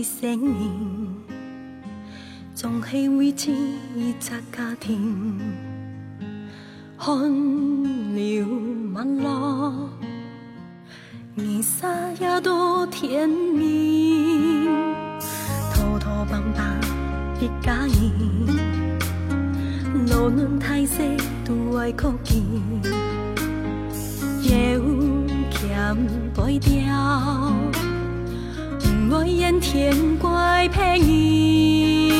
的生命，总是为这一个家庭。汗流满落，泥沙也多甜蜜，拖拖棒棒一家人，路轮太细都爱哭泣，有欠背调，我愿天怪骗你。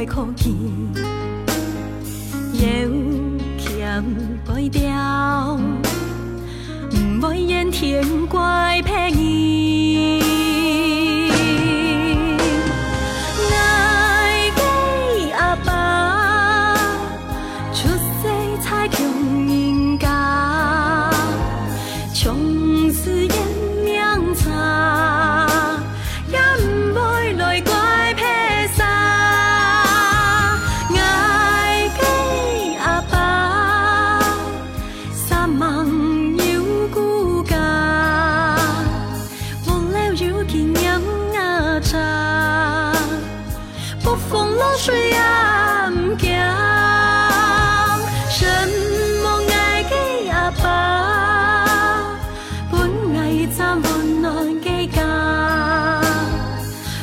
都爱哭泣，有欠背调，唔爱怨天怪骗你。了有几娘啊扎，不风落水也唔惊。什么爱给阿爸？本爱暂温暖给家，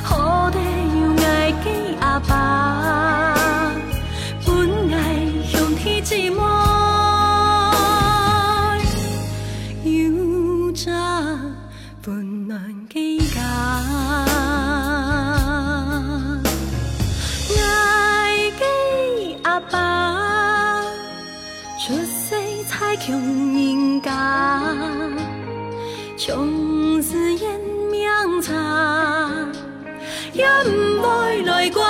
好地又爱给阿爸，本爱向天之爱，有出世才穷人家。穷是烟命差，也唔会来过